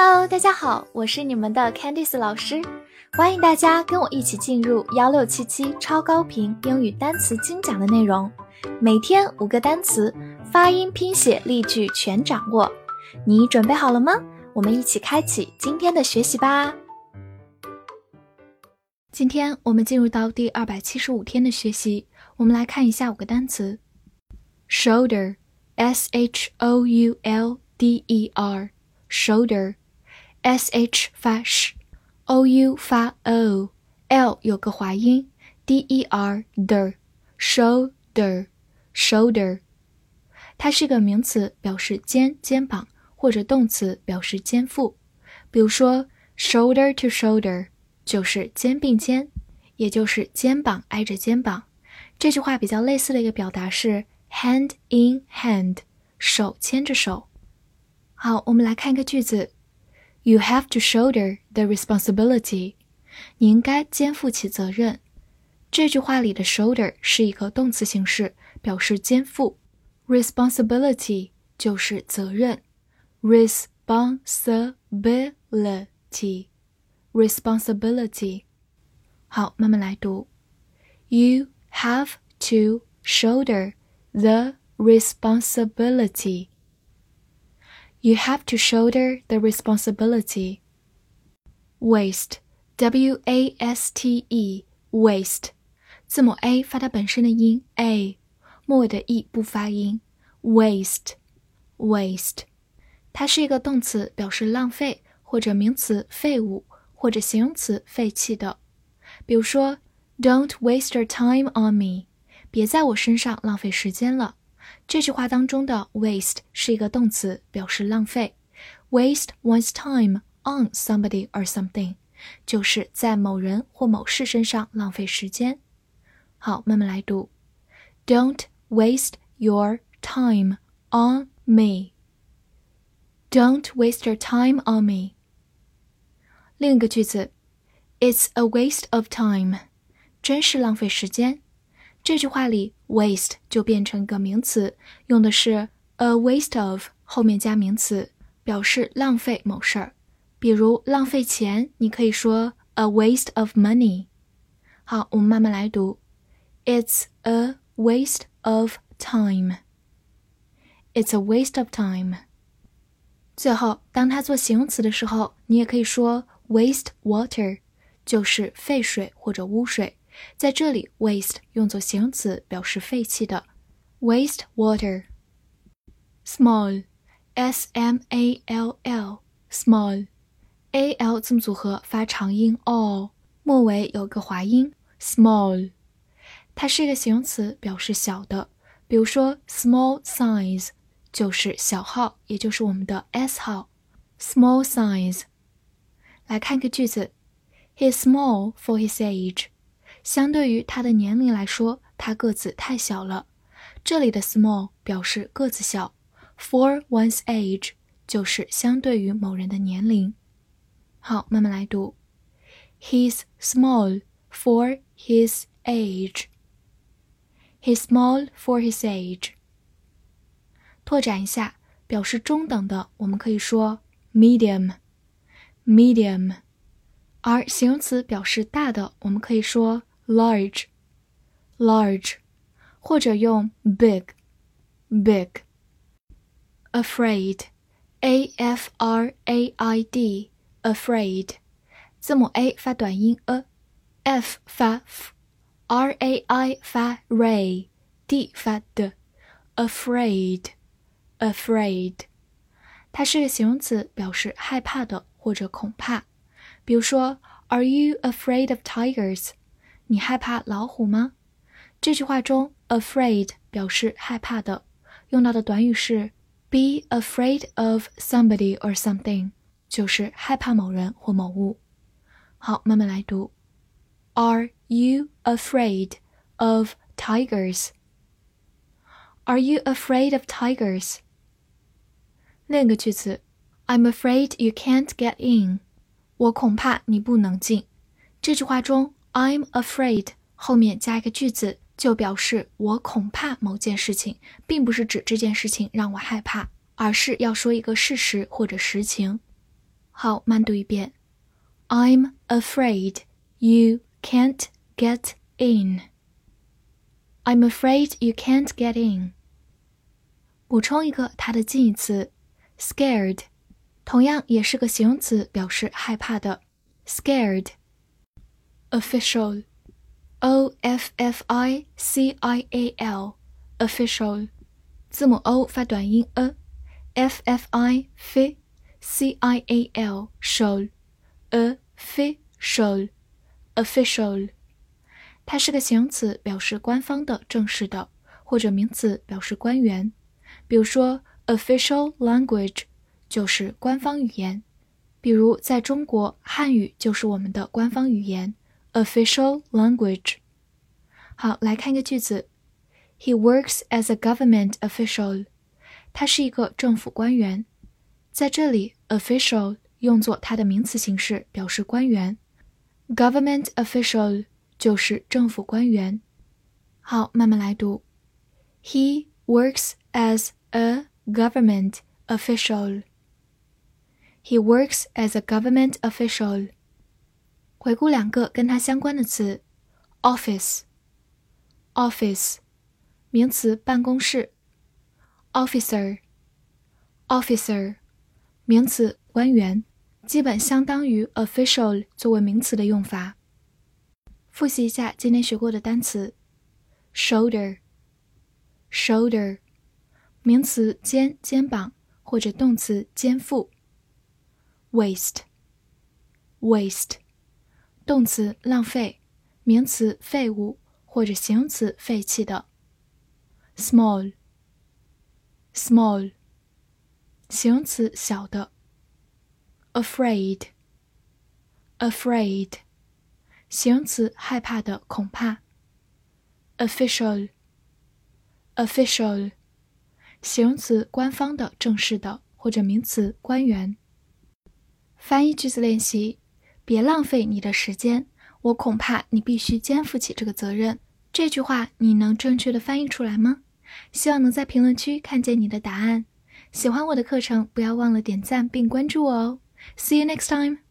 Hello，大家好，我是你们的 Candice 老师，欢迎大家跟我一起进入幺六七七超高频英语单词精讲的内容，每天五个单词，发音、拼写、例句全掌握，你准备好了吗？我们一起开启今天的学习吧。今天我们进入到第二百七十五天的学习，我们来看一下五个单词，shoulder，s h o u l d e r，shoulder s h 发 sh，o u 发 o，l 有个滑音，d e r 的 shoulder，shoulder，它是个名词，表示肩、肩膀，或者动词表示肩负。比如说，shoulder to shoulder。就是肩并肩，也就是肩膀挨着肩膀。这句话比较类似的一个表达是 hand in hand，手牵着手。好，我们来看一个句子 ：You have to shoulder the responsibility。你应该肩负起责任。这句话里的 shoulder 是一个动词形式，表示肩负。responsibility 就是责任。responsibility。responsibility。好，慢慢来读。You have to shoulder the responsibility. You have to shoulder the responsibility. Waste, W A S T E, waste，字母 a 发它本身的音 a，末尾的 e 不发音。Waste, waste，它是一个动词，表示浪费，或者名词废物。或者形容词废弃的，比如说，Don't waste your time on me，别在我身上浪费时间了。 这句话当中的 waste 是一个动词，表示浪费。Waste one's time on somebody or something，就是在某人或某事身上浪费时间。好，慢慢来读，Don't waste your time on me。Don't waste your time on me。另一个句子，It's a waste of time，真是浪费时间。这句话里，waste 就变成一个名词，用的是 a waste of 后面加名词，表示浪费某事儿。比如浪费钱，你可以说 a waste of money。好，我们慢慢来读，It's a waste of time。It's a waste of time。最后，当它做形容词的时候，你也可以说。Waste water 就是废水或者污水，在这里 waste 用作形容词，表示废弃的。Waste water。Small，s m a l l，small，a l 字母组合发长音 all，末尾有个滑音 small，它是一个形容词，表示小的。比如说 small size 就是小号，也就是我们的 S 号。Small size。来看个句子，He's small for his age。 相对于他的年龄来说，他个子太小了。这里的 small 表示个子小，for one's age 就是相对于某人的年龄。好，慢慢来读，He's small for his age。He's small for his age。拓展一下，表示中等的，我们可以说 medium。medium，而形容词表示大的，我们可以说 large，large，或者用 big，big。afraid，a f r a i d，afraid，字母 a 发短音 a，f 发 f，r a i 发 ray，d 发的，afraid，afraid，它是个形容词，表示害怕的。或者恐怕，比如说，Are you afraid of tigers？ 你害怕老虎吗？这句话中，afraid 表示害怕的，用到的短语是 be afraid of somebody or something，就是害怕某人或某物。好，慢慢来读，Are you afraid of tigers？Are you afraid of tigers？另一个句子。I'm afraid you can't get in。我恐怕你不能进。这句话中 ，I'm afraid 后面加一个句子，就表示我恐怕某件事情，并不是指这件事情让我害怕，而是要说一个事实或者实情。好，慢读一遍。I'm afraid you can't get in. I'm afraid you can't get in. 补充一个它的近义词，scared，同样也是个形容词，表示害怕的。scared。Official，o f f i c i a l，official，字母 o 发短音 a，f f I C i a l show，official，official，它是个形容词，表示官方的、正式的，或者名词，表示官员。比如说，official language 就是官方语言。比如在中国，汉语就是我们的官方语言 ，official language。好，来看一个句子：He works as a government official。他是一个政府官员。在这里，official 用作它的名词形式，表示官员。government official 就是政府官员。好，慢慢来读。He works as a government official. He works as a government official. 回顾两个跟它相关的词：office，office，名词，办公室；officer，officer，名词，官员，基本相当于 official 作为名词的用法。复习一下今天学过的单词：shoulder，shoulder。名词肩肩膀或者动词肩负。waste，waste，动词浪费，名词废物或者形容词废弃的。small，small，形容词小的。afraid，afraid，形容词害怕的恐怕。official，official。形容词，官方的、正式的，或者名词，官员。翻译句子练习：别浪费你的时间，我恐怕你必须肩负起这个责任。这句话你能正确的翻译出来吗？希望能在评论区看见你的答案。喜欢我的课程，不要忘了点赞并关注我哦。See you next time.